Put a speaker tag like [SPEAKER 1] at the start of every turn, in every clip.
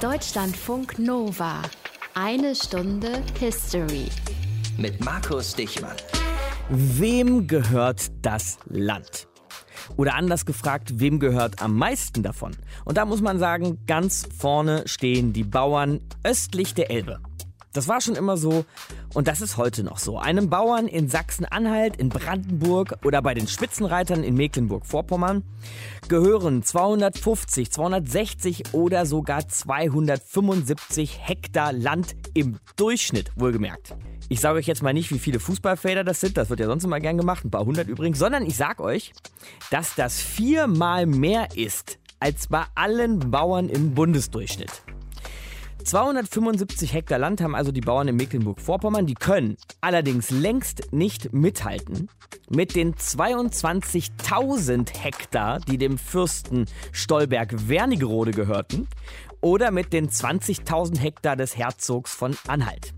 [SPEAKER 1] Deutschlandfunk Nova. Eine Stunde History.
[SPEAKER 2] Mit Markus Dichmann.
[SPEAKER 3] Wem gehört das Land? Oder anders gefragt, wem gehört am meisten davon? Und da muss man sagen, ganz vorne stehen die Bauern östlich der Elbe. Das war schon immer so und das ist heute noch so. Einem Bauern in Sachsen-Anhalt, in Brandenburg oder bei den Spitzenreitern in Mecklenburg-Vorpommern gehören 250, 260 oder sogar 275 Hektar Land im Durchschnitt, wohlgemerkt. Ich sage euch jetzt mal nicht, wie viele Fußballfelder das sind, das wird ja sonst immer gern gemacht, ein paar hundert übrigens, sondern ich sage euch, dass das viermal mehr ist als bei allen Bauern im Bundesdurchschnitt. 275 Hektar Land haben also die Bauern in Mecklenburg-Vorpommern. Die können allerdings längst nicht mithalten mit den 22.000 Hektar, die dem Fürsten Stolberg-Wernigerode gehörten, oder mit den 20.000 Hektar des Herzogs von Anhalt.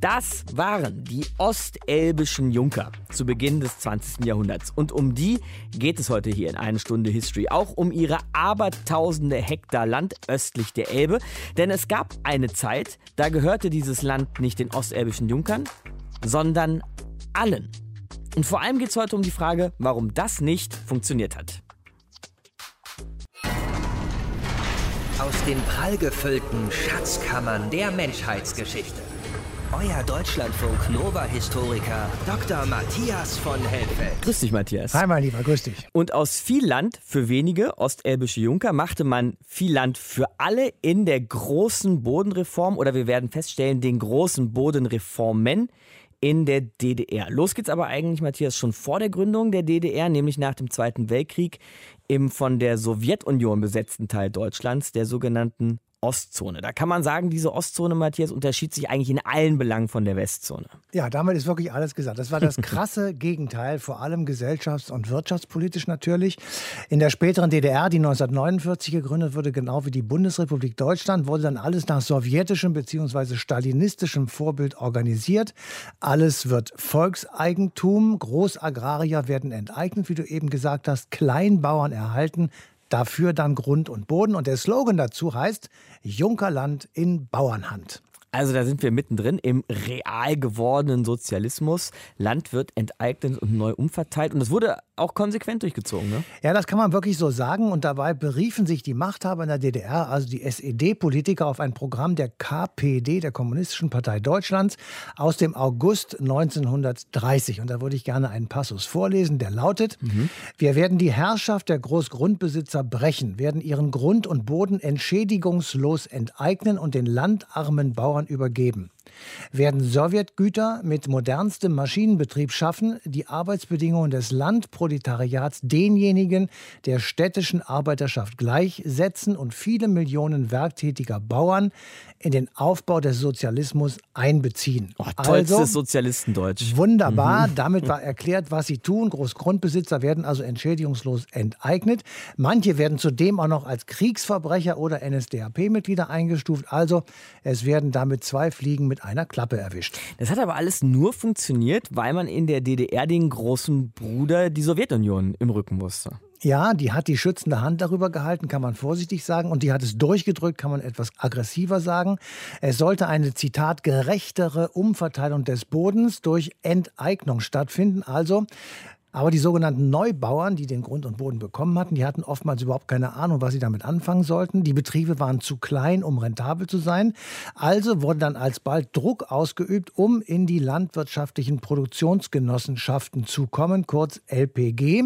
[SPEAKER 3] Das waren die ostelbischen Junker zu Beginn des 20. Jahrhunderts. Und um die geht es heute hier in einer Stunde History. Auch um ihre abertausende Hektar Land östlich der Elbe. Denn es gab eine Zeit, da gehörte dieses Land nicht den ostelbischen Junkern, sondern allen. Und vor allem geht es heute um die Frage, warum das nicht funktioniert hat.
[SPEAKER 2] Aus den prallgefüllten Schatzkammern der Menschheitsgeschichte. Euer Deutschlandfunk Nova-Historiker Dr. Matthias von Helfeld.
[SPEAKER 3] Grüß dich, Matthias.
[SPEAKER 4] Hi, mein Lieber, grüß dich.
[SPEAKER 3] Und aus viel Land für wenige ostelbische Junker machte man viel Land für alle in der großen Bodenreform oder wir werden feststellen, den großen Bodenreformen in der DDR. Los geht's aber eigentlich, Matthias, schon vor der Gründung der DDR, nämlich nach dem Zweiten Weltkrieg im von der Sowjetunion besetzten Teil Deutschlands, der sogenannten Ostzone. Da kann man sagen, diese Ostzone, Matthias, unterschied sich eigentlich in allen Belangen von der Westzone.
[SPEAKER 4] Ja, damit ist wirklich alles gesagt. Das war das krasse Gegenteil, vor allem gesellschafts- und wirtschaftspolitisch natürlich. In der späteren DDR, die 1949 gegründet wurde, genau wie die Bundesrepublik Deutschland, wurde dann alles nach sowjetischem bzw. stalinistischem Vorbild organisiert. Alles wird Volkseigentum, Großagrarier werden enteignet, wie du eben gesagt hast, Kleinbauern erhalten, dafür dann Grund und Boden. Und der Slogan dazu heißt Junkerland in Bauernhand.
[SPEAKER 3] Also da sind wir mittendrin im real gewordenen Sozialismus. Land wird enteignet und neu umverteilt. Und das wurde auch konsequent durchgezogen. Ne?
[SPEAKER 4] Ja, das kann man wirklich so sagen. Und dabei beriefen sich die Machthaber in der DDR, also die SED-Politiker, auf ein Programm der KPD, der Kommunistischen Partei Deutschlands, aus dem August 1930. Und da würde ich gerne einen Passus vorlesen, der lautet, mhm. wir werden die Herrschaft der Großgrundbesitzer brechen, werden ihren Grund und Boden entschädigungslos enteignen und den landarmen Bauern übergeben. Werden Sowjetgüter mit modernstem Maschinenbetrieb schaffen, die Arbeitsbedingungen des Landproletariats denjenigen der städtischen Arbeiterschaft gleichsetzen und viele Millionen werktätiger Bauern in den Aufbau des Sozialismus einbeziehen.
[SPEAKER 3] Oh, tollstes also, Sozialistendeutsch.
[SPEAKER 4] Wunderbar. Mhm. Damit war erklärt, was sie tun. Großgrundbesitzer werden also entschädigungslos enteignet. Manche werden zudem auch noch als Kriegsverbrecher oder NSDAP-Mitglieder eingestuft. Also es werden damit zwei Fliegen mit einer Klappe erwischt.
[SPEAKER 3] Das hat aber alles nur funktioniert, weil man in der DDR den großen Bruder, die Sowjetunion, im Rücken wusste.
[SPEAKER 4] Ja, die hat die schützende Hand darüber gehalten, kann man vorsichtig sagen. Und die hat es durchgedrückt, kann man etwas aggressiver sagen. Es sollte eine, Zitat, gerechtere Umverteilung des Bodens durch Enteignung stattfinden. Also aber die sogenannten Neubauern, die den Grund und Boden bekommen hatten, die hatten oftmals überhaupt keine Ahnung, was sie damit anfangen sollten. Die Betriebe waren zu klein, um rentabel zu sein. Also wurde dann alsbald Druck ausgeübt, um in die landwirtschaftlichen Produktionsgenossenschaften zu kommen, kurz LPG.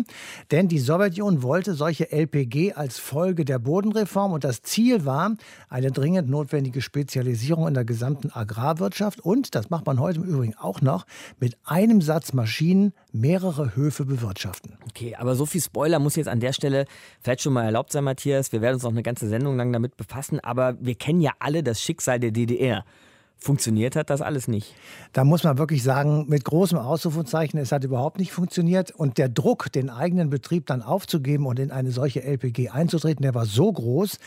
[SPEAKER 4] Denn die Sowjetunion wollte solche LPG als Folge der Bodenreform und das Ziel war eine dringend notwendige Spezialisierung in der gesamten Agrarwirtschaft und, das macht man heute im Übrigen auch noch, mit einem Satz Maschinen mehrere Höfe bewirtschaften.
[SPEAKER 3] Okay, aber so viel Spoiler muss jetzt an der Stelle vielleicht schon mal erlaubt sein, Matthias. Wir werden uns noch eine ganze Sendung lang damit befassen, aber wir kennen ja alle das Schicksal der DDR. Funktioniert hat das alles nicht.
[SPEAKER 4] Da muss man wirklich sagen, mit großem Ausrufezeichen, es hat überhaupt nicht funktioniert. Und der Druck, den eigenen Betrieb dann aufzugeben und in eine solche LPG einzutreten, der war so groß,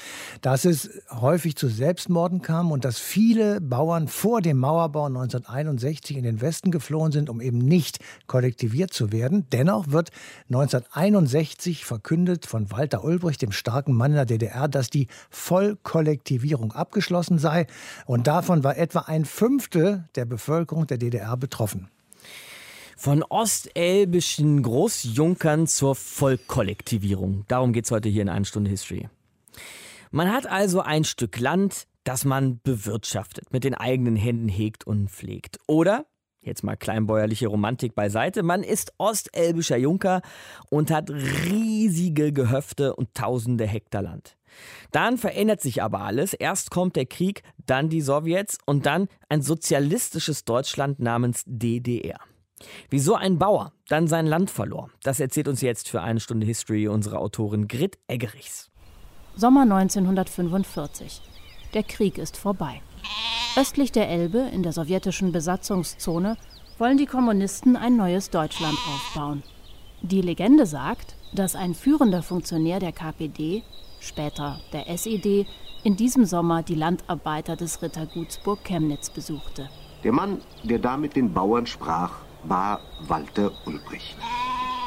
[SPEAKER 4] dass es häufig zu Selbstmorden kam und dass viele Bauern vor dem Mauerbau 1961 in den Westen geflohen sind, um eben nicht kollektiviert zu werden. Dennoch wird 1961 verkündet von Walter Ulbricht, dem starken Mann in der DDR, dass die Vollkollektivierung abgeschlossen sei. Und davon war etwa ein Fünftel der Bevölkerung der DDR betroffen.
[SPEAKER 3] Von ostelbischen Großjunkern zur Vollkollektivierung. Darum geht es heute hier in einer Stunde History. Man hat also ein Stück Land, das man bewirtschaftet, mit den eigenen Händen hegt und pflegt. Oder, jetzt mal kleinbäuerliche Romantik beiseite, man ist ostelbischer Junker und hat riesige Gehöfte und tausende Hektar Land. Dann verändert sich aber alles. Erst kommt der Krieg, dann die Sowjets und dann ein sozialistisches Deutschland namens DDR. Wieso ein Bauer dann sein Land verlor, das erzählt uns jetzt für eine Stunde History unsere Autorin Grit Eggerichs.
[SPEAKER 5] Sommer 1945. Der Krieg ist vorbei. Östlich der Elbe, in der sowjetischen Besatzungszone, wollen die Kommunisten ein neues Deutschland aufbauen. Die Legende sagt, dass ein führender Funktionär der KPD später der SED, in diesem Sommer die Landarbeiter des Ritterguts Burg Chemnitz besuchte.
[SPEAKER 6] Der Mann, der da mit den Bauern sprach, war Walter Ulbricht.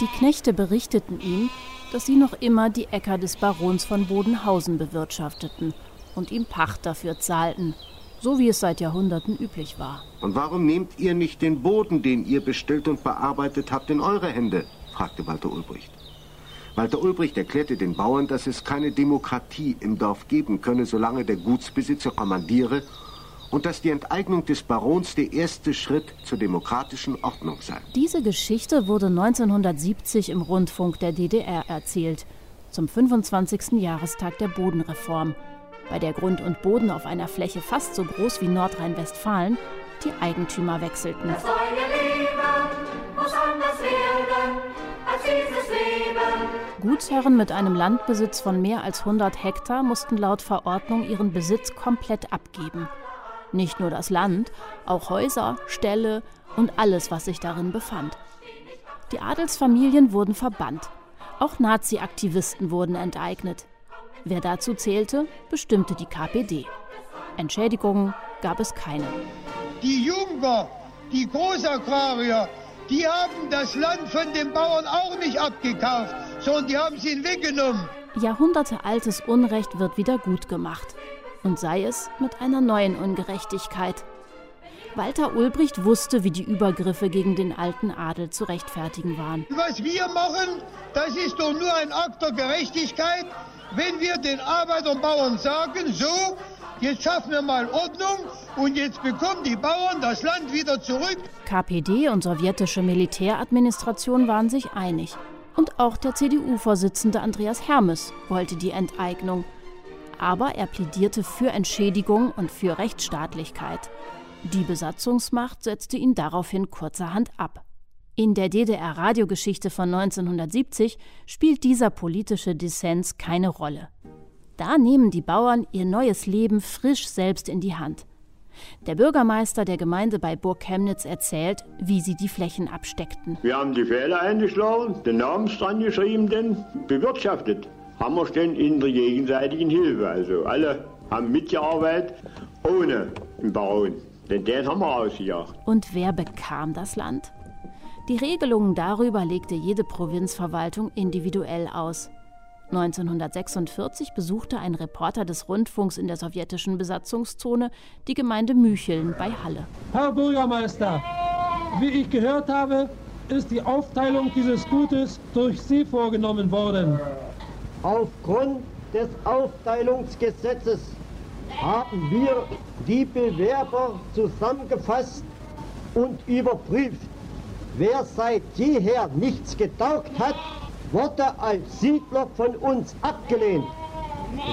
[SPEAKER 5] Die Knechte berichteten ihm, dass sie noch immer die Äcker des Barons von Bodenhausen bewirtschafteten und ihm Pacht dafür zahlten, so wie es seit Jahrhunderten üblich war.
[SPEAKER 6] Und warum nehmt ihr nicht den Boden, den ihr bestellt und bearbeitet habt, in eure Hände? fragte Walter Ulbricht. Walter Ulbricht erklärte den Bauern, dass es keine Demokratie im Dorf geben könne, solange der Gutsbesitzer kommandiere und dass die Enteignung des Barons der erste Schritt zur demokratischen Ordnung sei.
[SPEAKER 5] Diese Geschichte wurde 1970 im Rundfunk der DDR erzählt, zum 25. Jahrestag der Bodenreform, bei der Grund und Boden auf einer Fläche fast so groß wie Nordrhein-Westfalen die Eigentümer wechselten. Das neue Leben muss anders werden als dieses Leben. Gutsherren mit einem Landbesitz von mehr als 100 Hektar mussten laut Verordnung ihren Besitz komplett abgeben. Nicht nur das Land, auch Häuser, Ställe und alles, was sich darin befand. Die Adelsfamilien wurden verbannt. Auch Nazi-Aktivisten wurden enteignet. Wer dazu zählte, bestimmte die KPD. Entschädigungen gab es keine.
[SPEAKER 7] Die Junker, die Großagrarier, die haben das Land von den Bauern auch nicht abgekauft, sondern die haben es ihnen weggenommen.
[SPEAKER 5] Jahrhundertealtes Unrecht wird wieder gut gemacht. Und sei es mit einer neuen Ungerechtigkeit. Walter Ulbricht wusste, wie die Übergriffe gegen den alten Adel zu rechtfertigen waren.
[SPEAKER 7] Was wir machen, das ist doch nur ein Akt der Gerechtigkeit, wenn wir den Arbeitern und Bauern sagen, so, Jetzt schaffen wir mal Ordnung und jetzt bekommen die Bauern das Land wieder zurück.
[SPEAKER 5] KPD und sowjetische Militäradministration waren sich einig. Und auch der CDU-Vorsitzende Andreas Hermes wollte die Enteignung. Aber er plädierte für Entschädigung und für Rechtsstaatlichkeit. Die Besatzungsmacht setzte ihn daraufhin kurzerhand ab. In der DDR-Radiogeschichte von 1970 spielt dieser politische Dissens keine Rolle. Da nehmen die Bauern ihr neues Leben frisch selbst in die Hand. Der Bürgermeister der Gemeinde bei Burg Chemnitz erzählt, wie sie die Flächen absteckten.
[SPEAKER 8] Wir haben die Fehler eingeschlagen, den Namen dran geschrieben, denn bewirtschaftet. Haben wir stehen in der gegenseitigen Hilfe. Also alle haben mitgearbeitet, ohne den Baron. Denn den haben wir ausgejagt.
[SPEAKER 5] Und wer bekam das Land? Die Regelungen darüber legte jede Provinzverwaltung individuell aus. 1946 besuchte ein Reporter des Rundfunks in der sowjetischen Besatzungszone die Gemeinde Mücheln bei Halle.
[SPEAKER 9] Herr Bürgermeister, wie ich gehört habe, ist die Aufteilung dieses Gutes durch Sie vorgenommen worden.
[SPEAKER 10] Aufgrund des Aufteilungsgesetzes haben wir die Bewerber zusammengefasst und überprüft. Wer seit jeher nichts getaugt hat, wurde als Siedler von uns abgelehnt,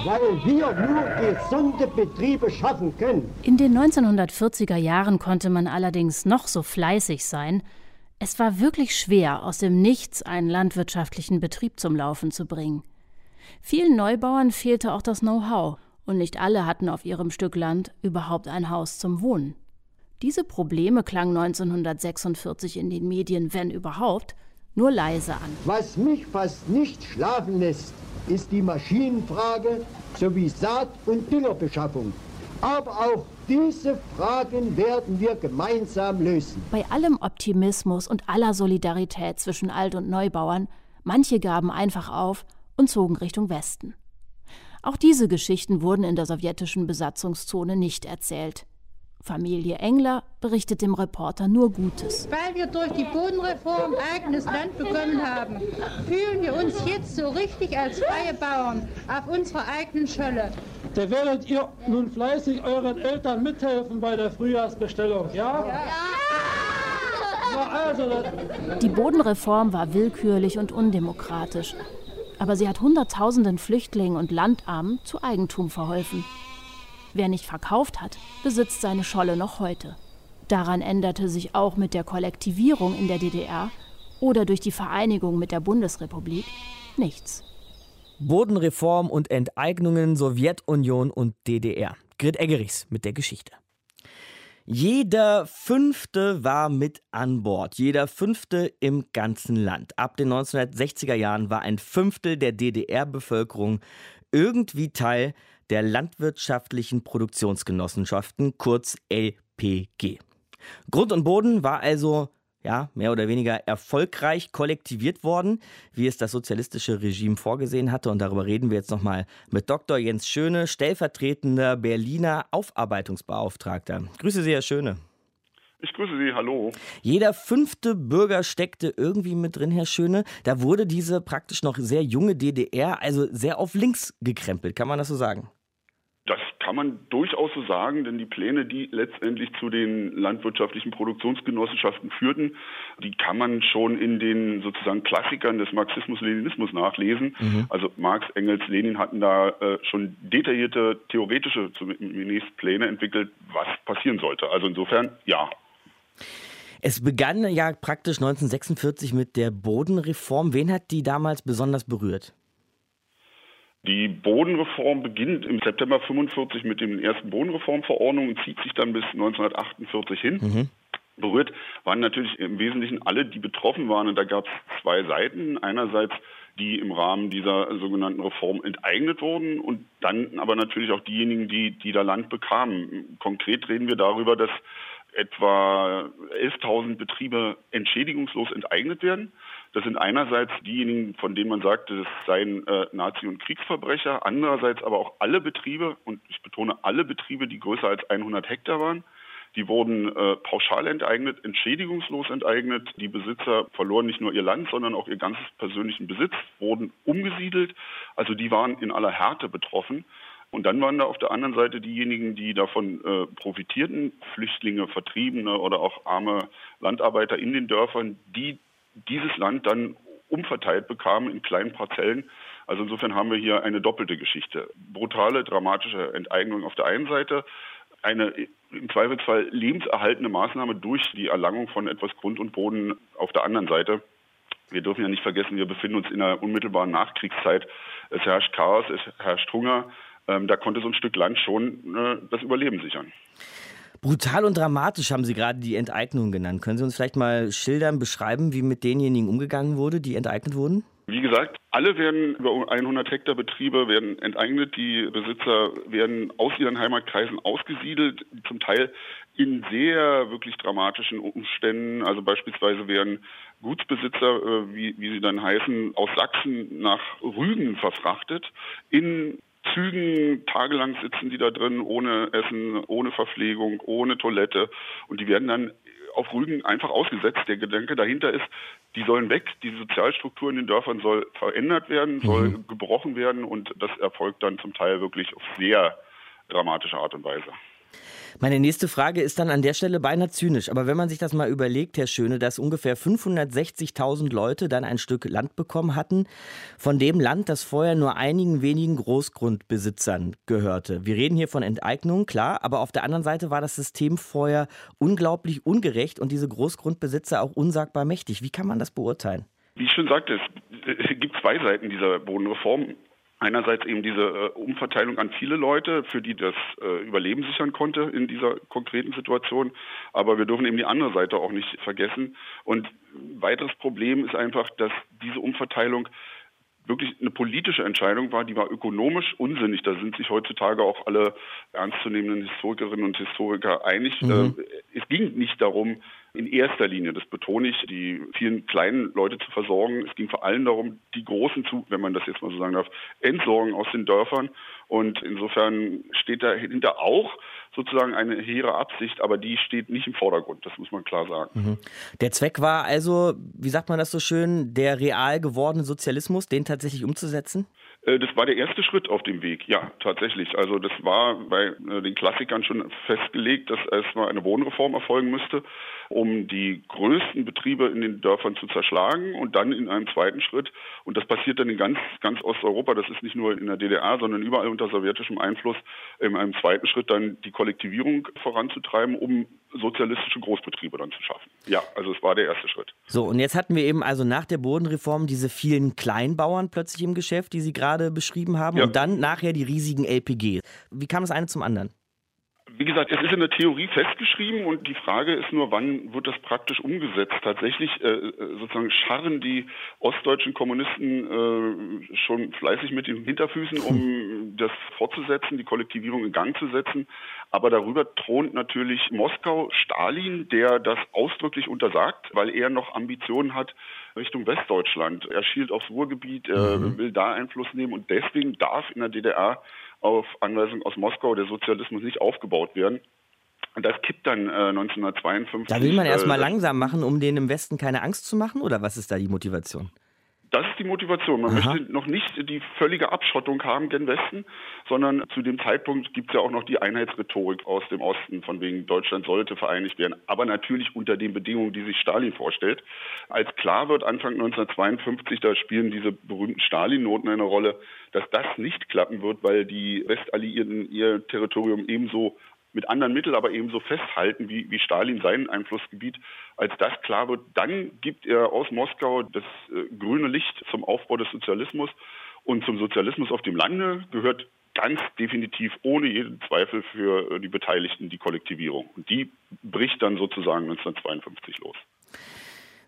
[SPEAKER 10] weil wir nur gesunde Betriebe schaffen können.
[SPEAKER 5] In den 1940er Jahren konnte man allerdings noch so fleißig sein. Es war wirklich schwer, aus dem Nichts einen landwirtschaftlichen Betrieb zum Laufen zu bringen. Vielen Neubauern fehlte auch das Know-how, und nicht alle hatten auf ihrem Stück Land überhaupt ein Haus zum Wohnen. Diese Probleme klangen 1946 in den Medien, wenn überhaupt, nur leise an.
[SPEAKER 10] Was mich fast nicht schlafen lässt, ist die Maschinenfrage sowie Saat- und Düngerbeschaffung. Aber auch diese Fragen werden wir gemeinsam lösen.
[SPEAKER 5] Bei allem Optimismus und aller Solidarität zwischen Alt- und Neubauern, manche gaben einfach auf und zogen Richtung Westen. Auch diese Geschichten wurden in der sowjetischen Besatzungszone nicht erzählt. Familie Engler berichtet dem Reporter nur Gutes.
[SPEAKER 11] Weil wir durch die Bodenreform eigenes Land bekommen haben, fühlen wir uns jetzt so richtig als freie Bauern auf unserer eigenen Scholle.
[SPEAKER 9] Da werdet ihr nun fleißig euren Eltern mithelfen bei der Frühjahrsbestellung, ja? Ja!
[SPEAKER 5] Also, die Bodenreform war willkürlich und undemokratisch. Aber sie hat Hunderttausenden Flüchtlingen und Landarmen zu Eigentum verholfen. Wer nicht verkauft hat, besitzt seine Scholle noch heute. Daran änderte sich auch mit der Kollektivierung in der DDR oder durch die Vereinigung mit der Bundesrepublik nichts.
[SPEAKER 3] Bodenreform und Enteignungen Sowjetunion und DDR. Grit Eggerichs mit der Geschichte. Jeder Fünfte war mit an Bord. Jeder Fünfte im ganzen Land. Ab den 1960er Jahren war ein Fünftel der DDR-Bevölkerung irgendwie Teil der landwirtschaftlichen Produktionsgenossenschaften, kurz LPG. Grund und Boden war also ja, mehr oder weniger erfolgreich kollektiviert worden, wie es das sozialistische Regime vorgesehen hatte. Und darüber reden wir jetzt nochmal mit Dr. Jens Schöne, stellvertretender Berliner Aufarbeitungsbeauftragter. Grüße Sie, Herr Schöne.
[SPEAKER 12] Ich grüße Sie, hallo.
[SPEAKER 3] Jeder fünfte Bürger steckte irgendwie mit drin, Herr Schöne. Da wurde diese praktisch noch sehr junge DDR also sehr auf links gekrempelt, kann man das so sagen?
[SPEAKER 12] Das kann man durchaus so sagen, denn die Pläne, die letztendlich zu den landwirtschaftlichen Produktionsgenossenschaften führten, die kann man schon in den sozusagen Klassikern des Marxismus-Leninismus nachlesen. Mhm. Also Marx, Engels, Lenin hatten da äh, schon detaillierte theoretische zumindest Pläne entwickelt, was passieren sollte. Also insofern ja.
[SPEAKER 3] Es begann ja praktisch 1946 mit der Bodenreform. Wen hat die damals besonders berührt?
[SPEAKER 12] Die Bodenreform beginnt im September 45 mit den ersten Bodenreformverordnungen und zieht sich dann bis 1948 hin. Mhm. Berührt waren natürlich im Wesentlichen alle, die betroffen waren. Und da gab es zwei Seiten. Einerseits die im Rahmen dieser sogenannten Reform enteignet wurden und dann aber natürlich auch diejenigen, die, die da Land bekamen. Konkret reden wir darüber, dass etwa 11.000 Betriebe entschädigungslos enteignet werden. Das sind einerseits diejenigen, von denen man sagt, das seien äh, Nazi- und Kriegsverbrecher, andererseits aber auch alle Betriebe, und ich betone alle Betriebe, die größer als 100 Hektar waren, die wurden äh, pauschal enteignet, entschädigungslos enteignet. Die Besitzer verloren nicht nur ihr Land, sondern auch ihr ganzes persönlichen Besitz, wurden umgesiedelt. Also die waren in aller Härte betroffen. Und dann waren da auf der anderen Seite diejenigen, die davon äh, profitierten, Flüchtlinge, Vertriebene oder auch arme Landarbeiter in den Dörfern, die dieses Land dann umverteilt bekamen in kleinen Parzellen. Also insofern haben wir hier eine doppelte Geschichte. Brutale, dramatische Enteignung auf der einen Seite, eine im Zweifelsfall lebenserhaltende Maßnahme durch die Erlangung von etwas Grund und Boden auf der anderen Seite. Wir dürfen ja nicht vergessen, wir befinden uns in einer unmittelbaren Nachkriegszeit. Es herrscht Chaos, es herrscht Hunger. Ähm, da konnte so ein Stück Land schon äh, das Überleben sichern.
[SPEAKER 3] Brutal und dramatisch haben Sie gerade die Enteignung genannt. Können Sie uns vielleicht mal schildern, beschreiben, wie mit denjenigen umgegangen wurde, die enteignet wurden?
[SPEAKER 12] Wie gesagt, alle werden über 100 Hektar Betriebe werden enteignet. Die Besitzer werden aus ihren Heimatkreisen ausgesiedelt, zum Teil in sehr wirklich dramatischen Umständen. Also beispielsweise werden Gutsbesitzer, äh, wie, wie sie dann heißen, aus Sachsen nach Rügen verfrachtet in Zügen tagelang sitzen die da drin, ohne Essen, ohne Verpflegung, ohne Toilette. Und die werden dann auf Rügen einfach ausgesetzt. Der Gedanke dahinter ist, die sollen weg, die Sozialstruktur in den Dörfern soll verändert werden, soll mhm. gebrochen werden und das erfolgt dann zum Teil wirklich auf sehr dramatische Art und Weise.
[SPEAKER 3] Meine nächste Frage ist dann an der Stelle beinahe zynisch. Aber wenn man sich das mal überlegt, Herr Schöne, dass ungefähr 560.000 Leute dann ein Stück Land bekommen hatten, von dem Land, das vorher nur einigen wenigen Großgrundbesitzern gehörte. Wir reden hier von Enteignung, klar, aber auf der anderen Seite war das System vorher unglaublich ungerecht und diese Großgrundbesitzer auch unsagbar mächtig. Wie kann man das beurteilen?
[SPEAKER 12] Wie ich schon sagte, es gibt zwei Seiten dieser Bodenreform Einerseits eben diese äh, Umverteilung an viele Leute, für die das äh, Überleben sichern konnte in dieser konkreten Situation. Aber wir dürfen eben die andere Seite auch nicht vergessen. Und ein weiteres Problem ist einfach, dass diese Umverteilung wirklich eine politische Entscheidung war, die war ökonomisch unsinnig. Da sind sich heutzutage auch alle ernstzunehmenden Historikerinnen und Historiker einig. Mhm. Äh, es ging nicht darum, in erster Linie, das betone ich, die vielen kleinen Leute zu versorgen. Es ging vor allem darum, die großen zu, wenn man das jetzt mal so sagen darf, entsorgen aus den Dörfern. Und insofern steht dahinter auch sozusagen eine hehre Absicht, aber die steht nicht im Vordergrund, das muss man klar sagen.
[SPEAKER 3] Mhm. Der Zweck war also, wie sagt man das so schön, der real gewordene Sozialismus, den tatsächlich umzusetzen?
[SPEAKER 12] Äh, das war der erste Schritt auf dem Weg, ja, tatsächlich. Also das war bei äh, den Klassikern schon festgelegt, dass erstmal eine Wohnreform erfolgen müsste, um die größten Betriebe in den Dörfern zu zerschlagen und dann in einem zweiten Schritt, und das passiert dann in ganz, ganz Osteuropa, das ist nicht nur in der DDR, sondern überall unter sowjetischem Einfluss, in einem zweiten Schritt dann die Kollektivierung voranzutreiben, um sozialistische Großbetriebe dann zu schaffen. Ja, also es war der erste Schritt.
[SPEAKER 3] So, und jetzt hatten wir eben also nach der Bodenreform diese vielen Kleinbauern plötzlich im Geschäft, die Sie gerade beschrieben haben, ja. und dann nachher die riesigen LPG. Wie kam das eine zum anderen?
[SPEAKER 12] Wie gesagt, es ist in der Theorie festgeschrieben und die Frage ist nur, wann wird das praktisch umgesetzt? Tatsächlich äh, äh, sozusagen scharren die ostdeutschen Kommunisten äh, schon fleißig mit den Hinterfüßen, um das fortzusetzen, die Kollektivierung in Gang zu setzen. Aber darüber thront natürlich Moskau, Stalin, der das ausdrücklich untersagt, weil er noch Ambitionen hat Richtung Westdeutschland. Er schielt aufs Ruhrgebiet, mhm. will da Einfluss nehmen und deswegen darf in der DDR auf Anweisung aus Moskau der Sozialismus nicht aufgebaut werden. Und das kippt dann äh, 1952.
[SPEAKER 3] Da will man erstmal äh, langsam machen, um denen im Westen keine Angst zu machen? Oder was ist da die Motivation?
[SPEAKER 12] Das ist die Motivation. Man Aha. möchte noch nicht die völlige Abschottung haben gen Westen, sondern zu dem Zeitpunkt gibt es ja auch noch die Einheitsrhetorik aus dem Osten, von wegen Deutschland sollte vereinigt werden, aber natürlich unter den Bedingungen, die sich Stalin vorstellt. Als klar wird Anfang 1952, da spielen diese berühmten Stalin-Noten eine Rolle, dass das nicht klappen wird, weil die Westalliierten ihr Territorium ebenso mit anderen Mitteln aber ebenso festhalten, wie, wie Stalin sein Einflussgebiet. Als das klar wird, dann gibt er aus Moskau das äh, grüne Licht zum Aufbau des Sozialismus. Und zum Sozialismus auf dem Lande gehört ganz definitiv ohne jeden Zweifel für äh, die Beteiligten die Kollektivierung. Und die bricht dann sozusagen 1952 los.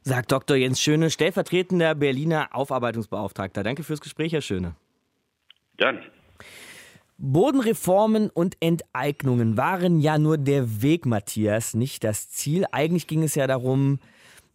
[SPEAKER 3] Sagt Dr. Jens Schöne, stellvertretender Berliner Aufarbeitungsbeauftragter. Danke fürs Gespräch, Herr Schöne.
[SPEAKER 12] Gern.
[SPEAKER 3] Bodenreformen und Enteignungen waren ja nur der Weg, Matthias, nicht das Ziel. Eigentlich ging es ja darum,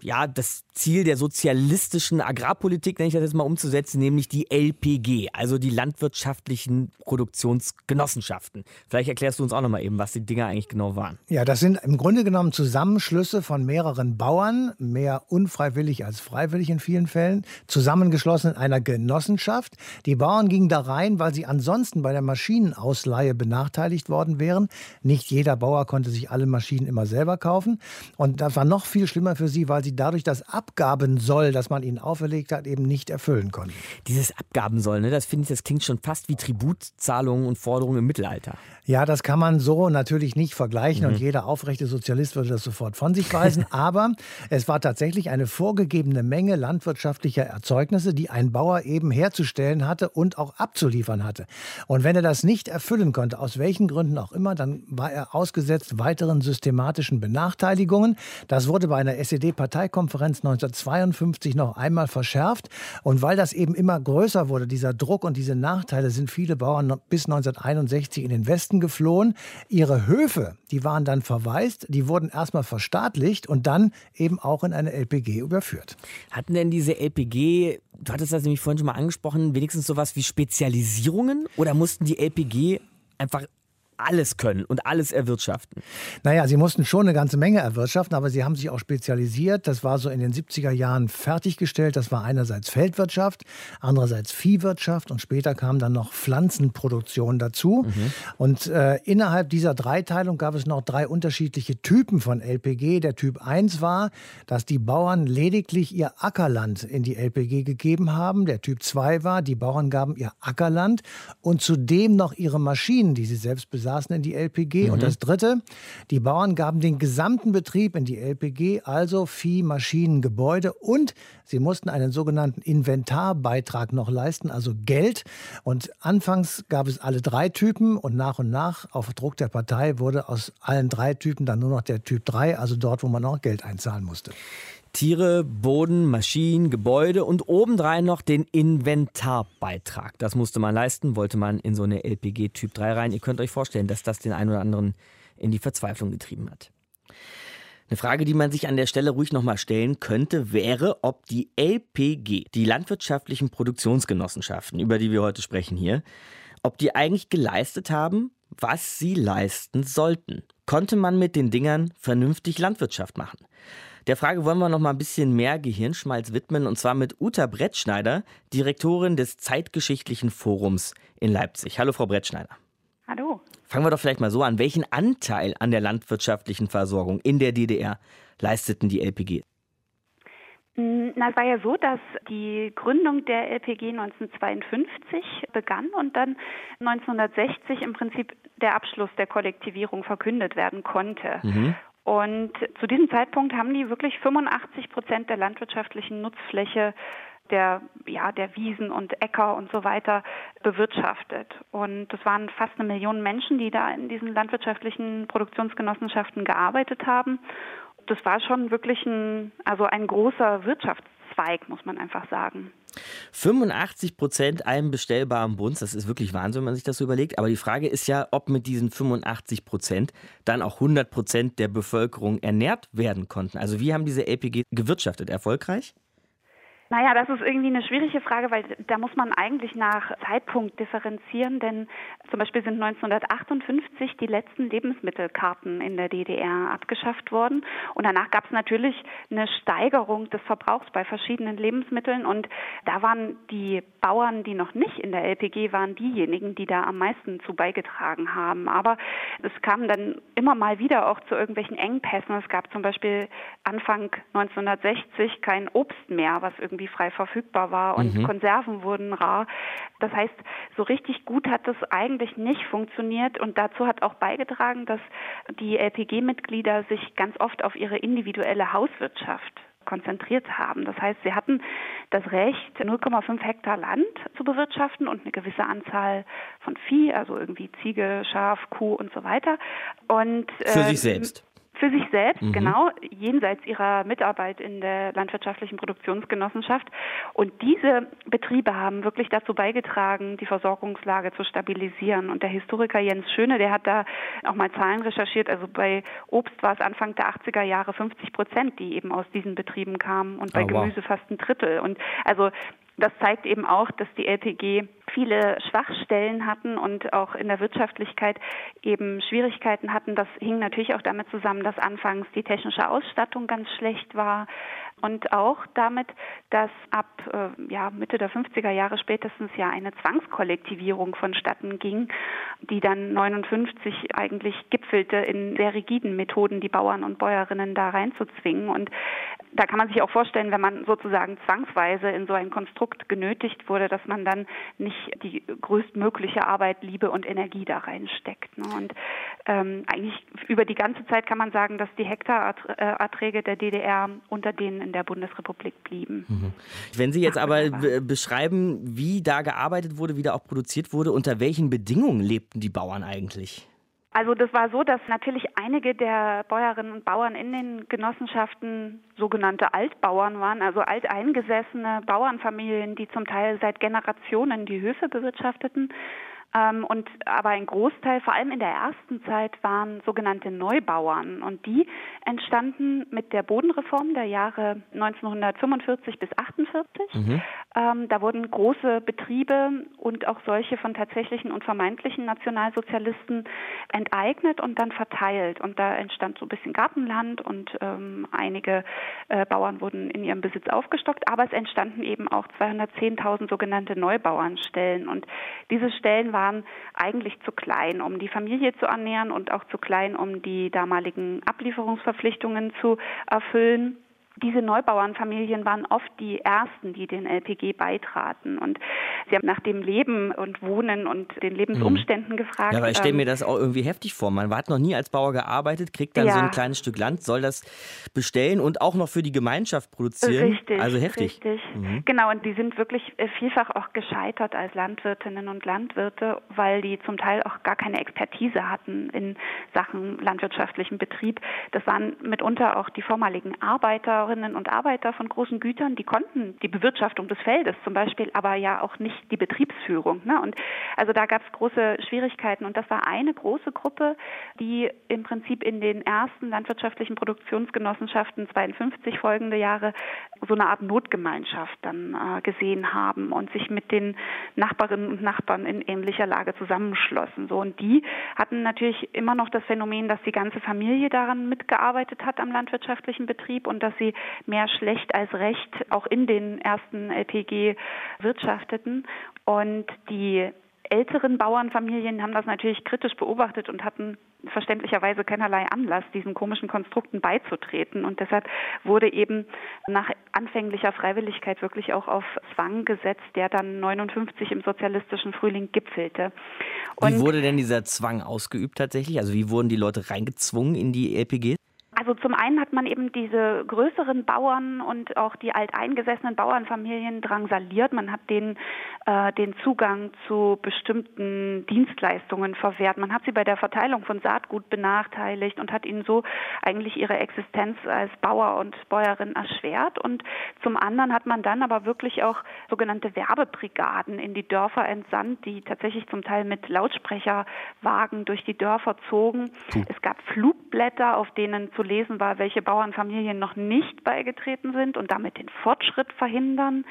[SPEAKER 3] ja, das Ziel der sozialistischen Agrarpolitik, nenne ich das jetzt mal umzusetzen, nämlich die LPG, also die landwirtschaftlichen Produktionsgenossenschaften. Vielleicht erklärst du uns auch noch mal eben, was die Dinger eigentlich genau waren.
[SPEAKER 4] Ja, das sind im Grunde genommen Zusammenschlüsse von mehreren Bauern, mehr unfreiwillig als freiwillig in vielen Fällen, zusammengeschlossen in einer Genossenschaft. Die Bauern gingen da rein, weil sie ansonsten bei der Maschinenausleihe benachteiligt worden wären. Nicht jeder Bauer konnte sich alle Maschinen immer selber kaufen. Und das war noch viel schlimmer für sie, weil sie dadurch das Abgabensoll, das man ihnen auferlegt hat, eben nicht erfüllen konnten.
[SPEAKER 3] Dieses Abgabensoll, ne, das finde ich, das klingt schon fast wie Tributzahlungen und Forderungen im Mittelalter.
[SPEAKER 4] Ja, das kann man so natürlich nicht vergleichen mhm. und jeder aufrechte Sozialist würde das sofort von sich weisen. Aber es war tatsächlich eine vorgegebene Menge landwirtschaftlicher Erzeugnisse, die ein Bauer eben herzustellen hatte und auch abzuliefern hatte. Und wenn er das nicht erfüllen konnte, aus welchen Gründen auch immer, dann war er ausgesetzt weiteren systematischen Benachteiligungen. Das wurde bei einer SED-Parteikonferenz 1952 noch einmal verschärft. Und weil das eben immer größer wurde, dieser Druck und diese Nachteile, sind viele Bauern bis 1961 in den Westen geflohen. Ihre Höfe, die waren dann verwaist, die wurden erstmal verstaatlicht und dann eben auch in eine LPG überführt.
[SPEAKER 3] Hatten denn diese LPG, du hattest das nämlich vorhin schon mal angesprochen, wenigstens sowas wie Spezialisierungen oder mussten die LPG einfach alles können und alles erwirtschaften.
[SPEAKER 4] Naja, sie mussten schon eine ganze Menge erwirtschaften, aber sie haben sich auch spezialisiert. Das war so in den 70er Jahren fertiggestellt. Das war einerseits Feldwirtschaft, andererseits Viehwirtschaft und später kam dann noch Pflanzenproduktion dazu. Mhm. Und äh, innerhalb dieser Dreiteilung gab es noch drei unterschiedliche Typen von LPG. Der Typ 1 war, dass die Bauern lediglich ihr Ackerland in die LPG gegeben haben. Der Typ 2 war, die Bauern gaben ihr Ackerland und zudem noch ihre Maschinen, die sie selbst besaßen, besaßen in die LPG.
[SPEAKER 3] Mhm.
[SPEAKER 4] Und das Dritte, die Bauern gaben den gesamten Betrieb in die LPG, also Vieh, Maschinen, Gebäude und sie mussten einen sogenannten Inventarbeitrag noch leisten, also Geld. Und anfangs gab es alle drei Typen und nach und nach auf Druck der Partei wurde aus allen drei Typen dann nur noch der Typ 3, also dort, wo man auch Geld einzahlen musste.
[SPEAKER 3] Tiere, Boden, Maschinen, Gebäude und obendrein noch den Inventarbeitrag. Das musste man leisten, wollte man in so eine LPG Typ 3 rein. Ihr könnt euch vorstellen, dass das den einen oder anderen in die Verzweiflung getrieben hat. Eine Frage, die man sich an der Stelle ruhig nochmal stellen könnte, wäre, ob die LPG, die landwirtschaftlichen Produktionsgenossenschaften, über die wir heute sprechen hier, ob die eigentlich geleistet haben, was sie leisten sollten. Konnte man mit den Dingern vernünftig Landwirtschaft machen? Der Frage wollen wir noch mal ein bisschen mehr Gehirnschmalz widmen und zwar mit Uta Brettschneider, Direktorin des Zeitgeschichtlichen Forums in Leipzig. Hallo Frau Brettschneider.
[SPEAKER 13] Hallo.
[SPEAKER 3] Fangen wir doch vielleicht mal so an. Welchen Anteil an der landwirtschaftlichen Versorgung in der DDR leisteten die LPG?
[SPEAKER 13] Na, es war ja so, dass die Gründung der LPG 1952 begann und dann 1960 im Prinzip der Abschluss der Kollektivierung verkündet werden konnte.
[SPEAKER 3] Mhm.
[SPEAKER 13] Und zu diesem Zeitpunkt haben die wirklich 85 Prozent der landwirtschaftlichen Nutzfläche der, ja, der Wiesen und Äcker und so weiter bewirtschaftet. Und das waren fast eine Million Menschen, die da in diesen landwirtschaftlichen Produktionsgenossenschaften gearbeitet haben. Das war schon wirklich ein, also ein großer Wirtschaftszweig, muss man einfach sagen.
[SPEAKER 3] 85 Prozent einem bestellbaren Bund, das ist wirklich Wahnsinn, wenn man sich das so überlegt. Aber die Frage ist ja, ob mit diesen 85 Prozent dann auch 100 Prozent der Bevölkerung ernährt werden konnten. Also wie haben diese LPG gewirtschaftet? Erfolgreich?
[SPEAKER 13] Naja, das ist irgendwie eine schwierige Frage, weil da muss man eigentlich nach Zeitpunkt differenzieren, denn zum Beispiel sind 1958 die letzten Lebensmittelkarten in der DDR abgeschafft worden und danach gab es natürlich eine Steigerung des Verbrauchs bei verschiedenen Lebensmitteln und da waren die Bauern, die noch nicht in der LPG waren, diejenigen, die da am meisten zu beigetragen haben. Aber es kam dann immer mal wieder auch zu irgendwelchen Engpässen. Es gab zum Beispiel Anfang 1960 kein Obst mehr, was irgendwie frei verfügbar war und
[SPEAKER 14] Mhm.
[SPEAKER 13] Konserven wurden rar. Das heißt, so richtig gut hat das eigentlich nicht funktioniert und dazu hat auch beigetragen, dass die LPG-Mitglieder sich ganz oft auf ihre individuelle Hauswirtschaft konzentriert haben. Das heißt, sie hatten das Recht, 0,5 Hektar Land zu bewirtschaften und eine gewisse Anzahl von Vieh, also irgendwie Ziege, Schaf, Kuh und so weiter. Und
[SPEAKER 3] Für
[SPEAKER 13] ähm,
[SPEAKER 3] sich selbst.
[SPEAKER 13] Für sich selbst,
[SPEAKER 3] Mhm.
[SPEAKER 13] genau, jenseits ihrer Mitarbeit in der landwirtschaftlichen Produktionsgenossenschaft. Und diese Betriebe haben wirklich dazu beigetragen, die Versorgungslage zu stabilisieren. Und der Historiker Jens Schöne, der hat da auch mal Zahlen recherchiert. Also bei Obst war es Anfang der 80er Jahre 50 Prozent, die eben aus diesen Betrieben kamen und bei
[SPEAKER 14] Oh, wow.
[SPEAKER 13] Gemüse fast ein Drittel. Und also das zeigt eben auch, dass die LPG viele Schwachstellen hatten und auch in der Wirtschaftlichkeit eben Schwierigkeiten hatten. Das hing natürlich auch damit zusammen, dass anfangs die technische Ausstattung ganz schlecht war und auch damit, dass ab äh, ja, Mitte der 50er Jahre spätestens ja eine Zwangskollektivierung vonstatten ging, die dann 59 eigentlich gipfelte in sehr rigiden Methoden, die Bauern und Bäuerinnen da reinzuzwingen. Und da kann man sich auch vorstellen, wenn man sozusagen zwangsweise in so ein Konstrukt genötigt wurde, dass man dann nicht die größtmögliche Arbeit, Liebe und Energie da reinsteckt. Ne? Und ähm, eigentlich über die ganze Zeit kann man sagen, dass die Hektarerträge der DDR unter denen in der Bundesrepublik blieben.
[SPEAKER 3] Wenn Sie jetzt aber b- beschreiben, wie da gearbeitet wurde, wie da auch produziert wurde, unter welchen Bedingungen lebten die Bauern eigentlich?
[SPEAKER 13] Also das war so, dass natürlich einige der Bäuerinnen und Bauern in den Genossenschaften sogenannte Altbauern waren, also alteingesessene Bauernfamilien, die zum Teil seit Generationen die Höfe bewirtschafteten. Ähm, und aber ein Großteil, vor allem in der ersten Zeit, waren sogenannte Neubauern. Und die entstanden mit der Bodenreform der Jahre 1945 bis 48. Ähm, da wurden große Betriebe und auch solche von tatsächlichen und vermeintlichen Nationalsozialisten enteignet und dann verteilt. Und da entstand so ein bisschen Gartenland und ähm, einige äh, Bauern wurden in ihrem Besitz aufgestockt, aber es entstanden eben auch 210.000 sogenannte Neubauernstellen. Und diese Stellen waren eigentlich zu klein, um die Familie zu ernähren und auch zu klein, um die damaligen Ablieferungsverpflichtungen zu erfüllen. Diese Neubauernfamilien waren oft die ersten, die den LPG beitraten. Und sie haben nach dem Leben und Wohnen und den Lebensumständen mhm. gefragt.
[SPEAKER 3] Ja, aber ich stelle mir ähm, das auch irgendwie heftig vor. Man hat noch nie als Bauer gearbeitet, kriegt dann ja. so ein kleines Stück Land, soll das bestellen und auch noch für die Gemeinschaft produzieren.
[SPEAKER 13] Richtig.
[SPEAKER 3] Also heftig.
[SPEAKER 13] Richtig. Mhm. Genau, und die sind wirklich äh, vielfach auch gescheitert als Landwirtinnen und Landwirte, weil die zum Teil auch gar keine Expertise hatten in Sachen landwirtschaftlichen Betrieb. Das waren mitunter auch die vormaligen Arbeiter Arbeiterinnen und Arbeiter von großen Gütern, die konnten die Bewirtschaftung des Feldes zum Beispiel, aber ja auch nicht die Betriebsführung. Ne? Und also da gab es große Schwierigkeiten. Und das war eine große Gruppe, die im Prinzip in den ersten landwirtschaftlichen Produktionsgenossenschaften 52 folgende Jahre so eine Art Notgemeinschaft dann äh, gesehen haben und sich mit den Nachbarinnen und Nachbarn in ähnlicher Lage zusammenschlossen. So und die hatten natürlich immer noch das Phänomen, dass die ganze Familie daran mitgearbeitet hat am landwirtschaftlichen Betrieb und dass sie mehr schlecht als recht auch in den ersten LPG wirtschafteten. Und die älteren Bauernfamilien haben das natürlich kritisch beobachtet und hatten verständlicherweise keinerlei Anlass, diesen komischen Konstrukten beizutreten. Und deshalb wurde eben nach anfänglicher Freiwilligkeit wirklich auch auf Zwang gesetzt, der dann 59 im sozialistischen Frühling gipfelte.
[SPEAKER 3] Und wie wurde denn dieser Zwang ausgeübt tatsächlich? Also wie wurden die Leute reingezwungen in die LPG?
[SPEAKER 13] Also zum einen hat man eben diese größeren Bauern und auch die alteingesessenen Bauernfamilien drangsaliert. Man hat denen äh, den Zugang zu bestimmten Dienstleistungen verwehrt. Man hat sie bei der Verteilung von Saatgut benachteiligt und hat ihnen so eigentlich ihre Existenz als Bauer und Bäuerin erschwert. Und zum anderen hat man dann aber wirklich auch sogenannte Werbebrigaden in die Dörfer entsandt, die tatsächlich zum Teil mit Lautsprecherwagen durch die Dörfer zogen. Es gab Flugblätter, auf denen zu lesen war, welche Bauernfamilien noch nicht beigetreten sind und damit den Fortschritt verhindern.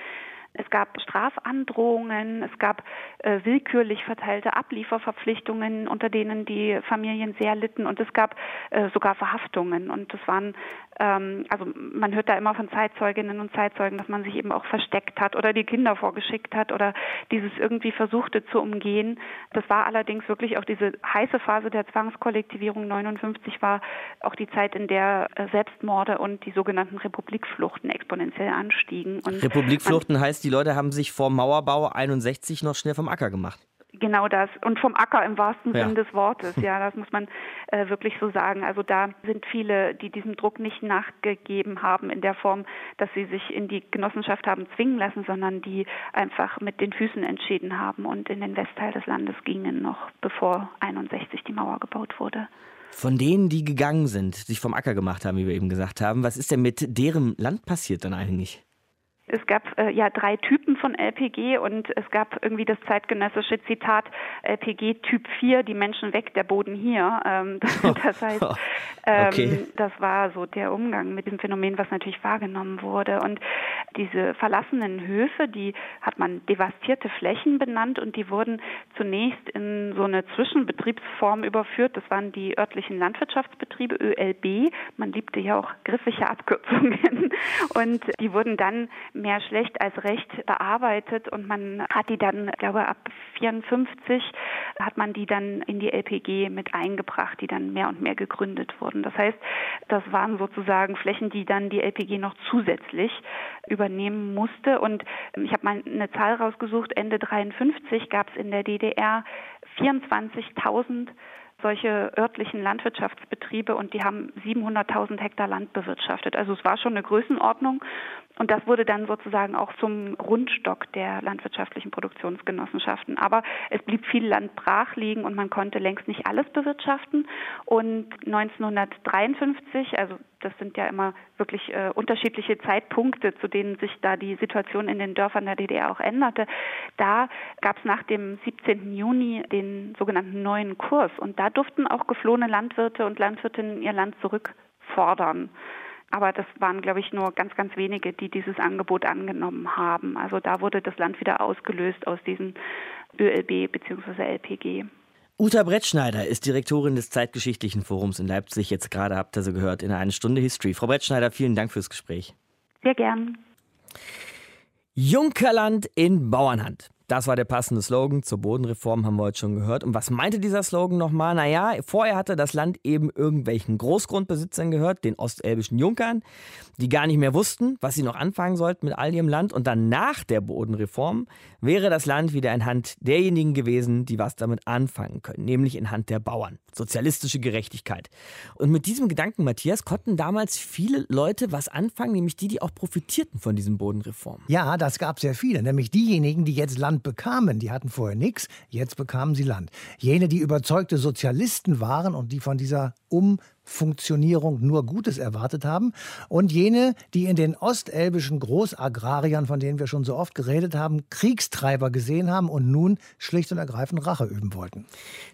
[SPEAKER 13] Es gab Strafandrohungen, es gab äh, willkürlich verteilte Ablieferverpflichtungen, unter denen die Familien sehr litten und es gab äh, sogar Verhaftungen. Und das waren, also man hört da immer von Zeitzeuginnen und Zeitzeugen, dass man sich eben auch versteckt hat oder die Kinder vorgeschickt hat oder dieses irgendwie versuchte zu umgehen. Das war allerdings wirklich auch diese heiße Phase der Zwangskollektivierung 59 war auch die Zeit, in der äh, Selbstmorde und die sogenannten Republikfluchten exponentiell anstiegen.
[SPEAKER 3] Und Republikfluchten heißt die Leute haben sich vor Mauerbau 61 noch schnell vom Acker gemacht.
[SPEAKER 13] Genau das. Und vom Acker im wahrsten ja. Sinn des Wortes. Ja, das muss man äh, wirklich so sagen. Also da sind viele, die diesem Druck nicht nachgegeben haben in der Form, dass sie sich in die Genossenschaft haben zwingen lassen, sondern die einfach mit den Füßen entschieden haben und in den Westteil des Landes gingen, noch bevor 61 die Mauer gebaut wurde.
[SPEAKER 3] Von denen, die gegangen sind, sich vom Acker gemacht haben, wie wir eben gesagt haben, was ist denn mit deren Land passiert dann eigentlich?
[SPEAKER 13] Es gab äh, ja drei Typen von LPG und es gab irgendwie das zeitgenössische Zitat LPG Typ 4, die Menschen weg, der Boden hier. Ähm, das heißt, ähm, okay. das war so der Umgang mit dem Phänomen, was natürlich wahrgenommen wurde. Und diese verlassenen Höfe, die hat man devastierte Flächen benannt und die wurden zunächst in so eine Zwischenbetriebsform überführt. Das waren die örtlichen Landwirtschaftsbetriebe, ÖLB. Man liebte ja auch griffige Abkürzungen. Und die wurden dann mehr schlecht als recht bearbeitet und man hat die dann, ich glaube ab 54 hat man die dann in die LPG mit eingebracht, die dann mehr und mehr gegründet wurden. Das heißt, das waren sozusagen Flächen, die dann die LPG noch zusätzlich übernehmen musste. Und ich habe mal eine Zahl rausgesucht, Ende 53 gab es in der DDR 24.000 solche örtlichen Landwirtschaftsbetriebe und die haben 700.000 Hektar Land bewirtschaftet. Also es war schon eine Größenordnung und das wurde dann sozusagen auch zum Rundstock der landwirtschaftlichen Produktionsgenossenschaften. Aber es blieb viel Land brach liegen und man konnte längst nicht alles bewirtschaften. Und 1953, also das sind ja immer wirklich äh, unterschiedliche Zeitpunkte, zu denen sich da die Situation in den Dörfern der DDR auch änderte. Da gab es nach dem 17. Juni den sogenannten neuen Kurs und da durften auch geflohene Landwirte und Landwirtinnen ihr Land zurückfordern. Aber das waren, glaube ich, nur ganz, ganz wenige, die dieses Angebot angenommen haben. Also da wurde das Land wieder ausgelöst aus diesen ÖLB bzw. LPG.
[SPEAKER 3] Uta Brettschneider ist Direktorin des Zeitgeschichtlichen Forums in Leipzig. Jetzt gerade habt ihr sie gehört in einer Stunde History. Frau Brettschneider, vielen Dank fürs Gespräch.
[SPEAKER 13] Sehr gern.
[SPEAKER 3] Junkerland in Bauernhand. Das war der passende Slogan zur Bodenreform, haben wir heute schon gehört. Und was meinte dieser Slogan nochmal? Naja, vorher hatte das Land eben irgendwelchen Großgrundbesitzern gehört, den ostelbischen Junkern, die gar nicht mehr wussten, was sie noch anfangen sollten mit all ihrem Land. Und dann nach der Bodenreform wäre das Land wieder in Hand derjenigen gewesen, die was damit anfangen können, nämlich in Hand der Bauern. Sozialistische Gerechtigkeit. Und mit diesem Gedanken, Matthias, konnten damals viele Leute was anfangen, nämlich die, die auch profitierten von diesen Bodenreformen.
[SPEAKER 4] Ja, das gab sehr viele, nämlich diejenigen, die jetzt Land bekamen. Die hatten vorher nichts, jetzt bekamen sie Land. Jene, die überzeugte Sozialisten waren und die von dieser Um Funktionierung nur Gutes erwartet haben. Und jene, die in den ostelbischen Großagrariern, von denen wir schon so oft geredet haben, Kriegstreiber gesehen haben und nun schlicht und ergreifend Rache üben wollten.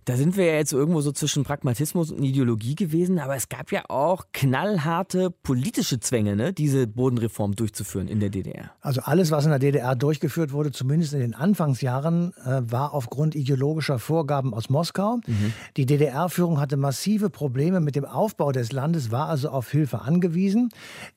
[SPEAKER 3] Da sind wir ja jetzt irgendwo so zwischen Pragmatismus und Ideologie gewesen, aber es gab ja auch knallharte politische Zwänge, ne, diese Bodenreform durchzuführen in der DDR.
[SPEAKER 4] Also alles, was in der DDR durchgeführt wurde, zumindest in den Anfangsjahren, äh, war aufgrund ideologischer Vorgaben aus Moskau. Mhm. Die DDR-Führung hatte massive Probleme mit dem Aufbau Aufbau des Landes war also auf Hilfe angewiesen.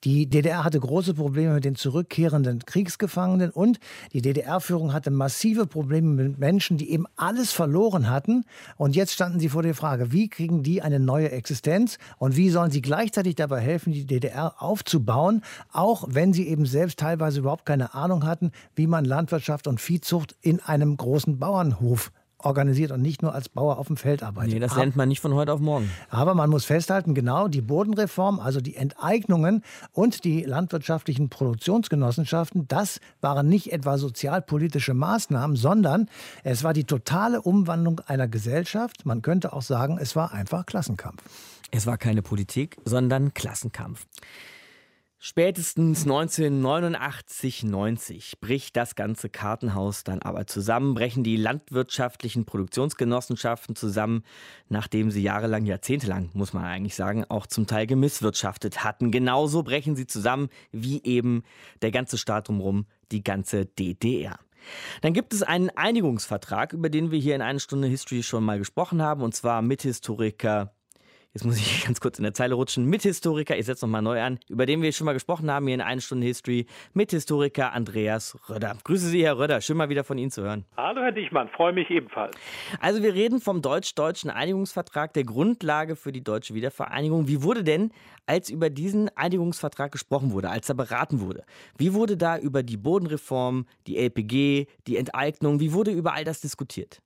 [SPEAKER 4] Die DDR hatte große Probleme mit den zurückkehrenden Kriegsgefangenen und die DDR-Führung hatte massive Probleme mit Menschen, die eben alles verloren hatten. Und jetzt standen sie vor der Frage, wie kriegen die eine neue Existenz und wie sollen sie gleichzeitig dabei helfen, die DDR aufzubauen, auch wenn sie eben selbst teilweise überhaupt keine Ahnung hatten, wie man Landwirtschaft und Viehzucht in einem großen Bauernhof organisiert und nicht nur als Bauer auf dem Feld arbeitet.
[SPEAKER 3] Nee, das lernt man nicht von heute auf morgen.
[SPEAKER 4] Aber man muss festhalten, genau die Bodenreform, also die Enteignungen und die landwirtschaftlichen Produktionsgenossenschaften, das waren nicht etwa sozialpolitische Maßnahmen, sondern es war die totale Umwandlung einer Gesellschaft. Man könnte auch sagen, es war einfach Klassenkampf.
[SPEAKER 3] Es war keine Politik, sondern Klassenkampf. Spätestens 1989, 90 bricht das ganze Kartenhaus dann aber zusammen, brechen die landwirtschaftlichen Produktionsgenossenschaften zusammen, nachdem sie jahrelang, jahrzehntelang, muss man eigentlich sagen, auch zum Teil gemisswirtschaftet hatten. Genauso brechen sie zusammen wie eben der ganze Staat drumherum, die ganze DDR. Dann gibt es einen Einigungsvertrag, über den wir hier in einer Stunde History schon mal gesprochen haben, und zwar mit Historiker jetzt muss ich ganz kurz in der Zeile rutschen, mit Historiker, ich setze nochmal neu an, über den wir schon mal gesprochen haben hier in einer Stunde History, mit Historiker Andreas Röder. Grüße Sie, Herr Röder, schön mal wieder von Ihnen zu hören.
[SPEAKER 14] Hallo, Herr Dichmann, freue mich ebenfalls.
[SPEAKER 3] Also wir reden vom deutsch-deutschen Einigungsvertrag, der Grundlage für die deutsche Wiedervereinigung. Wie wurde denn, als über diesen Einigungsvertrag gesprochen wurde, als er beraten wurde, wie wurde da über die Bodenreform, die LPG, die Enteignung, wie wurde über all das diskutiert?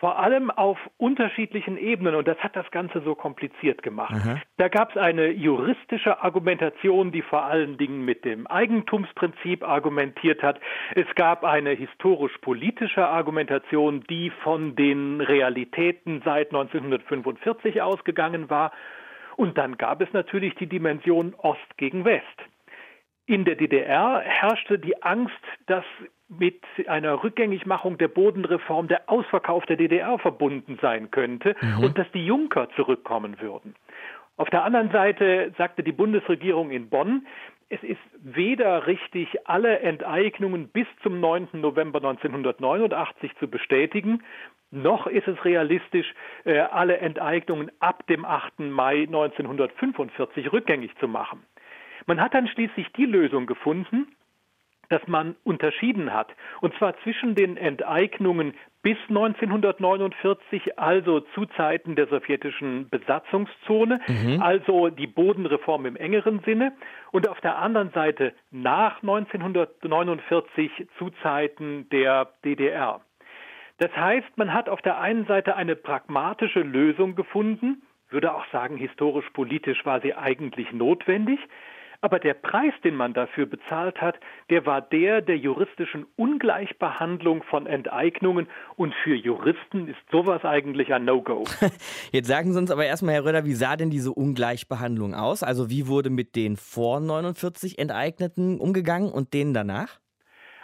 [SPEAKER 14] Vor allem auf unterschiedlichen Ebenen und das hat das Ganze so kompliziert gemacht. Aha. Da gab es eine juristische Argumentation, die vor allen Dingen mit dem Eigentumsprinzip argumentiert hat. Es gab eine historisch-politische Argumentation, die von den Realitäten seit 1945 ausgegangen war. Und dann gab es natürlich die Dimension Ost gegen West. In der DDR herrschte die Angst, dass mit einer Rückgängigmachung der Bodenreform der Ausverkauf der DDR verbunden sein könnte mhm. und dass die Junker zurückkommen würden. Auf der anderen Seite sagte die Bundesregierung in Bonn, es ist weder richtig, alle Enteignungen bis zum 9. November 1989 zu bestätigen, noch ist es realistisch, äh, alle Enteignungen ab dem 8. Mai 1945 rückgängig zu machen. Man hat dann schließlich die Lösung gefunden, dass man unterschieden hat, und zwar zwischen den Enteignungen bis 1949, also zu Zeiten der sowjetischen Besatzungszone, mhm. also die Bodenreform im engeren Sinne, und auf der anderen Seite nach 1949 zu Zeiten der DDR. Das heißt, man hat auf der einen Seite eine pragmatische Lösung gefunden, würde auch sagen, historisch-politisch war sie eigentlich notwendig, aber der Preis, den man dafür bezahlt hat, der war der der juristischen Ungleichbehandlung von Enteignungen. Und für Juristen ist sowas eigentlich ein No-Go.
[SPEAKER 3] Jetzt sagen Sie uns aber erstmal, Herr Röder, wie sah denn diese Ungleichbehandlung aus? Also wie wurde mit den vor 49 Enteigneten umgegangen und denen danach?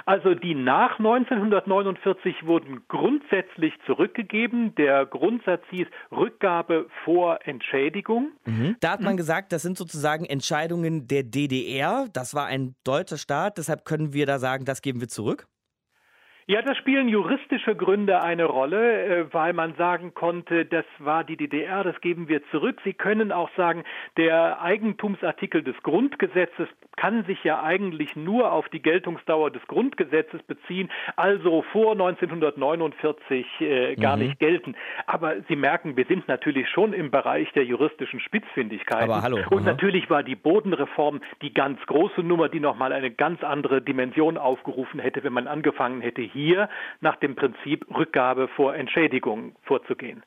[SPEAKER 14] Also die nach 1949 wurden grundsätzlich zurückgegeben. Der Grundsatz hieß Rückgabe vor Entschädigung.
[SPEAKER 3] Mhm. Da hat man gesagt, das sind sozusagen Entscheidungen der DDR. Das war ein deutscher Staat, deshalb können wir da sagen, das geben wir zurück.
[SPEAKER 14] Ja, da spielen juristische Gründe eine Rolle, äh, weil man sagen konnte, das war die DDR, das geben wir zurück. Sie können auch sagen, der Eigentumsartikel des Grundgesetzes kann sich ja eigentlich nur auf die Geltungsdauer des Grundgesetzes beziehen, also vor 1949 äh, gar mhm. nicht gelten. Aber Sie merken, wir sind natürlich schon im Bereich der juristischen Spitzfindigkeiten.
[SPEAKER 3] Aber hallo.
[SPEAKER 14] Und aha. natürlich war die Bodenreform die ganz große Nummer, die nochmal eine ganz andere Dimension aufgerufen hätte, wenn man angefangen hätte, hier nach dem Prinzip Rückgabe vor Entschädigung vorzugehen.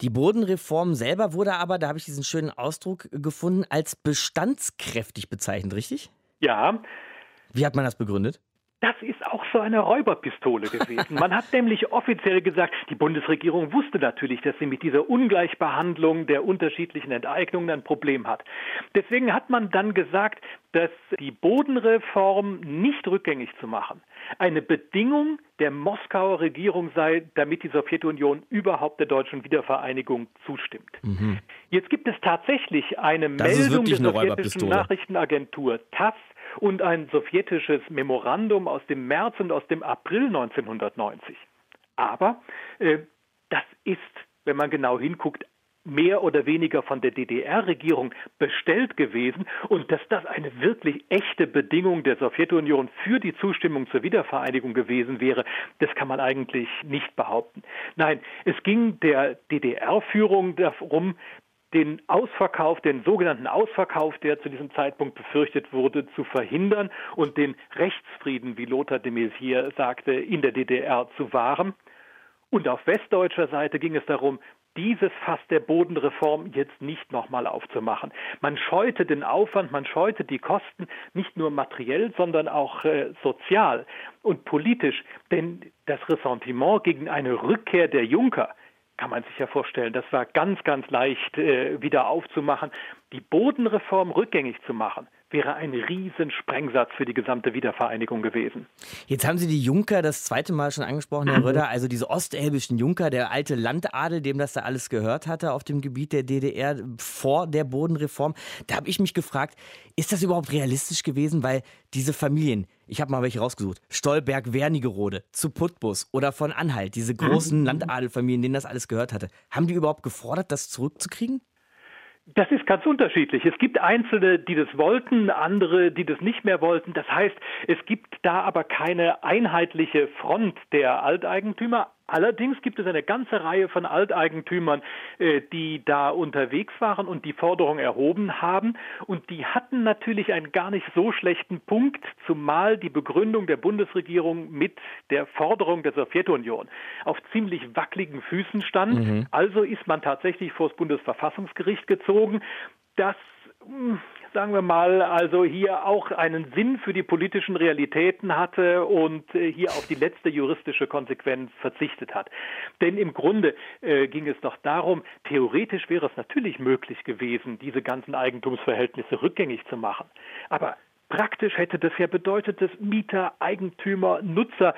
[SPEAKER 3] Die Bodenreform selber wurde aber, da habe ich diesen schönen Ausdruck gefunden, als bestandskräftig bezeichnet, richtig?
[SPEAKER 14] Ja.
[SPEAKER 3] Wie hat man das begründet?
[SPEAKER 14] Das ist auch so eine Räuberpistole gewesen. Man hat nämlich offiziell gesagt, die Bundesregierung wusste natürlich, dass sie mit dieser Ungleichbehandlung der unterschiedlichen Enteignungen ein Problem hat. Deswegen hat man dann gesagt, dass die Bodenreform nicht rückgängig zu machen eine Bedingung der Moskauer Regierung sei, damit die Sowjetunion überhaupt der deutschen Wiedervereinigung zustimmt. Mhm. Jetzt gibt es tatsächlich eine das Meldung der sowjetischen Nachrichtenagentur TASS, und ein sowjetisches Memorandum aus dem März und aus dem April 1990. Aber äh, das ist, wenn man genau hinguckt, mehr oder weniger von der DDR-Regierung bestellt gewesen und dass das eine wirklich echte Bedingung der Sowjetunion für die Zustimmung zur Wiedervereinigung gewesen wäre, das kann man eigentlich nicht behaupten. Nein, es ging der DDR-Führung darum, den Ausverkauf, den sogenannten Ausverkauf, der zu diesem Zeitpunkt befürchtet wurde, zu verhindern und den Rechtsfrieden, wie Lothar de Maizière sagte, in der DDR zu wahren. Und auf westdeutscher Seite ging es darum, dieses Fass der Bodenreform jetzt nicht nochmal aufzumachen. Man scheute den Aufwand, man scheute die Kosten nicht nur materiell, sondern auch äh, sozial und politisch. Denn das Ressentiment gegen eine Rückkehr der Junker, kann man sich ja vorstellen. Das war ganz, ganz leicht äh, wieder aufzumachen. Die Bodenreform rückgängig zu machen, wäre ein Riesensprengsatz für die gesamte Wiedervereinigung gewesen.
[SPEAKER 3] Jetzt haben Sie die Junker das zweite Mal schon angesprochen, Herr Röder, also diese ostelbischen Junker, der alte Landadel, dem das da alles gehört hatte auf dem Gebiet der DDR vor der Bodenreform. Da habe ich mich gefragt, ist das überhaupt realistisch gewesen? Weil diese Familien, ich habe mal welche rausgesucht, Stolberg, Wernigerode, zu Putbus oder von Anhalt, diese großen mhm. Landadelfamilien, denen das alles gehört hatte, haben die überhaupt gefordert, das zurückzukriegen?
[SPEAKER 14] Das ist ganz unterschiedlich. Es gibt Einzelne, die das wollten, andere, die das nicht mehr wollten. Das heißt, es gibt da aber keine einheitliche Front der Alteigentümer. Allerdings gibt es eine ganze Reihe von Alteigentümern, äh, die da unterwegs waren und die Forderung erhoben haben. Und die hatten natürlich einen gar nicht so schlechten Punkt, zumal die Begründung der Bundesregierung mit der Forderung der Sowjetunion auf ziemlich wackeligen Füßen stand. Mhm. Also ist man tatsächlich vor das Bundesverfassungsgericht gezogen. Das hm, sagen wir mal, also hier auch einen Sinn für die politischen Realitäten hatte und äh, hier auf die letzte juristische Konsequenz verzichtet hat. Denn im Grunde äh, ging es doch darum, theoretisch wäre es natürlich möglich gewesen, diese ganzen Eigentumsverhältnisse rückgängig zu machen. Aber praktisch hätte das ja bedeutet, dass Mieter, Eigentümer, Nutzer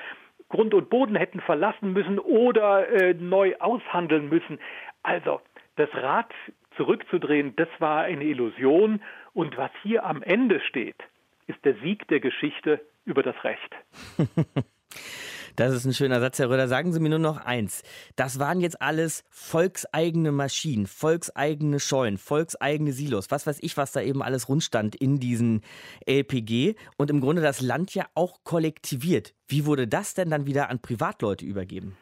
[SPEAKER 14] Grund und Boden hätten verlassen müssen oder äh, neu aushandeln müssen. Also das Rad zurückzudrehen, das war eine Illusion. Und was hier am Ende steht, ist der Sieg der Geschichte über das Recht.
[SPEAKER 3] Das ist ein schöner Satz, Herr Röder. Sagen Sie mir nur noch eins. Das waren jetzt alles volkseigene Maschinen, volkseigene Scheunen, volkseigene Silos, was weiß ich, was da eben alles rundstand in diesen LPG und im Grunde das Land ja auch kollektiviert. Wie wurde das denn dann wieder an Privatleute übergeben?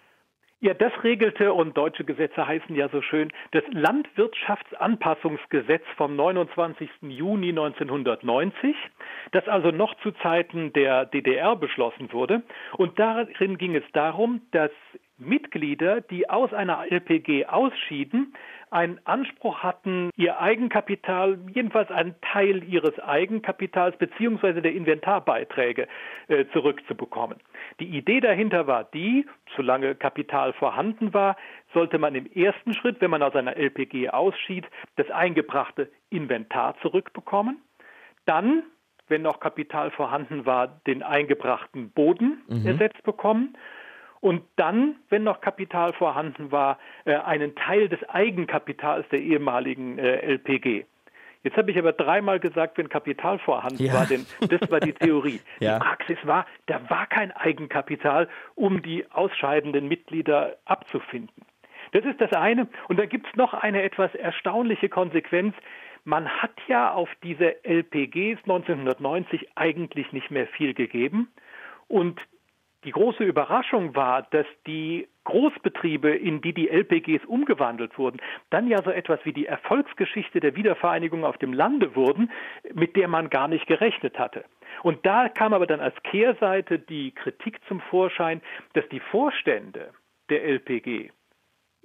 [SPEAKER 14] Ja, das regelte, und deutsche Gesetze heißen ja so schön, das Landwirtschaftsanpassungsgesetz vom 29. Juni 1990, das also noch zu Zeiten der DDR beschlossen wurde. Und darin ging es darum, dass Mitglieder, die aus einer LPG ausschieden, einen Anspruch hatten, ihr Eigenkapital, jedenfalls einen Teil ihres Eigenkapitals beziehungsweise der Inventarbeiträge äh, zurückzubekommen. Die Idee dahinter war die, solange Kapital vorhanden war, sollte man im ersten Schritt, wenn man aus einer LPG ausschied, das eingebrachte Inventar zurückbekommen. Dann, wenn noch Kapital vorhanden war, den eingebrachten Boden mhm. ersetzt bekommen und dann, wenn noch Kapital vorhanden war, äh, einen Teil des Eigenkapitals der ehemaligen äh, LPG. Jetzt habe ich aber dreimal gesagt, wenn Kapital vorhanden
[SPEAKER 3] Ja.
[SPEAKER 14] war, denn das war die Theorie.
[SPEAKER 3] Ja.
[SPEAKER 14] Die Praxis war, da war kein Eigenkapital, um die ausscheidenden Mitglieder abzufinden. Das ist das eine. Und dann gibt es noch eine etwas erstaunliche Konsequenz. Man hat ja auf diese LPGs 1990 eigentlich nicht mehr viel gegeben. Und die große Überraschung war, dass die Großbetriebe, in die die LPGs umgewandelt wurden, dann ja so etwas wie die Erfolgsgeschichte der Wiedervereinigung auf dem Lande wurden, mit der man gar nicht gerechnet hatte. Und da kam aber dann als Kehrseite die Kritik zum Vorschein, dass die Vorstände der LPG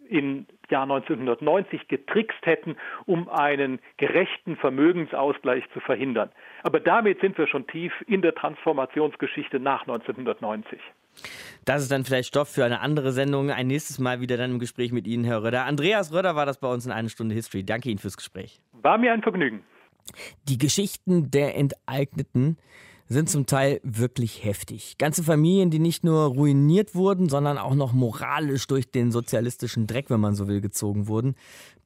[SPEAKER 14] im Jahr 1990 getrickst hätten, um einen gerechten Vermögensausgleich zu verhindern. Aber damit sind wir schon tief in der Transformationsgeschichte nach 1990.
[SPEAKER 3] Das ist dann vielleicht Stoff für eine andere Sendung. Ein nächstes Mal wieder dann im Gespräch mit Ihnen, Herr Röder. Andreas Röder war das bei uns in einer Stunde History. Danke Ihnen fürs Gespräch.
[SPEAKER 14] War mir ein Vergnügen.
[SPEAKER 3] Die Geschichten der Enteigneten sind zum Teil wirklich heftig. Ganze Familien, die nicht nur ruiniert wurden, sondern auch noch moralisch durch den sozialistischen Dreck, wenn man so will, gezogen wurden.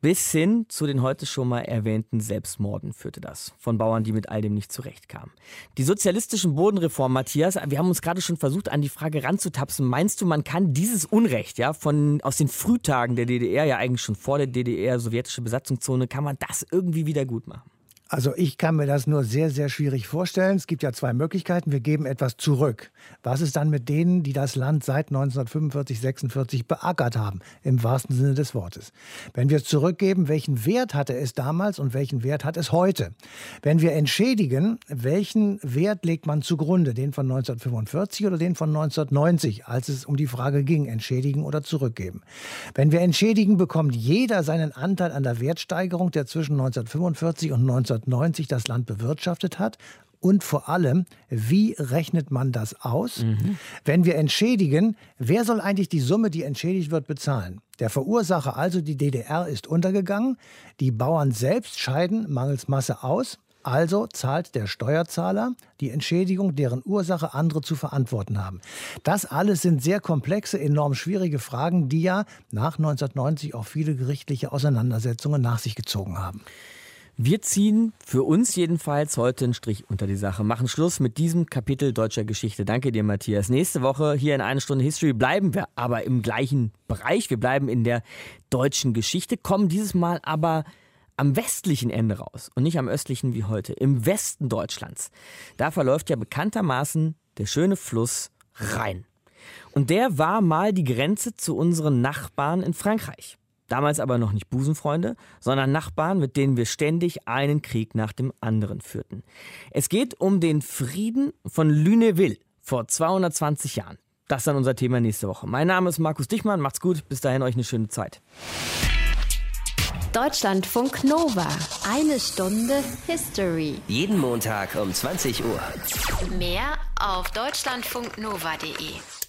[SPEAKER 3] Bis hin zu den heute schon mal erwähnten Selbstmorden führte das. Von Bauern, die mit all dem nicht zurechtkamen. Die sozialistischen Bodenreformen, Matthias, wir haben uns gerade schon versucht, an die Frage ranzutapsen. Meinst du, man kann dieses Unrecht, ja, von, aus den Frühtagen der DDR, ja eigentlich schon vor der DDR, sowjetische Besatzungszone, kann man das irgendwie wieder gut machen?
[SPEAKER 4] Also ich kann mir das nur sehr, sehr schwierig vorstellen. Es gibt ja zwei Möglichkeiten. Wir geben etwas zurück. Was ist dann mit denen, die das Land seit 1945, 46 beackert haben, im wahrsten Sinne des Wortes? Wenn wir es zurückgeben, welchen Wert hatte es damals und welchen Wert hat es heute? Wenn wir entschädigen, welchen Wert legt man zugrunde? Den von 1945 oder den von 1990, als es um die Frage ging, entschädigen oder zurückgeben? Wenn wir entschädigen, bekommt jeder seinen Anteil an der Wertsteigerung, der zwischen 1945 und 1990 das Land bewirtschaftet hat. Und vor allem, wie rechnet man das aus? Wenn wir entschädigen, wer soll eigentlich die Summe, die entschädigt wird, bezahlen? Der Verursacher, also die DDR, ist untergegangen. Die Bauern selbst scheiden mangels Masse aus. Also zahlt der Steuerzahler die Entschädigung, deren Ursache andere zu verantworten haben. Das alles sind sehr komplexe, enorm schwierige Fragen, die ja nach 1990 auch viele gerichtliche Auseinandersetzungen nach sich gezogen haben.
[SPEAKER 3] Wir ziehen für uns jedenfalls heute einen Strich unter die Sache, machen Schluss mit diesem Kapitel deutscher Geschichte. Danke dir, Matthias. Nächste Woche hier in einer Stunde History bleiben wir aber im gleichen Bereich. Wir bleiben in der deutschen Geschichte, kommen dieses Mal aber am westlichen Ende raus und nicht am östlichen wie heute, im Westen Deutschlands. Da verläuft ja bekanntermaßen der schöne Fluss Rhein. Und der war mal die Grenze zu unseren Nachbarn in Frankreich. Damals aber noch nicht Busenfreunde, sondern Nachbarn, mit denen wir ständig einen Krieg nach dem anderen führten. Es geht um den Frieden von Lunéville vor 220 Jahren. Das ist dann unser Thema nächste Woche. Mein Name ist Markus Dichmann. Macht's gut. Bis dahin euch eine schöne Zeit.
[SPEAKER 1] Deutschlandfunk Nova. Eine Stunde History.
[SPEAKER 2] Jeden Montag um 20 Uhr.
[SPEAKER 1] Mehr auf deutschlandfunknova.de.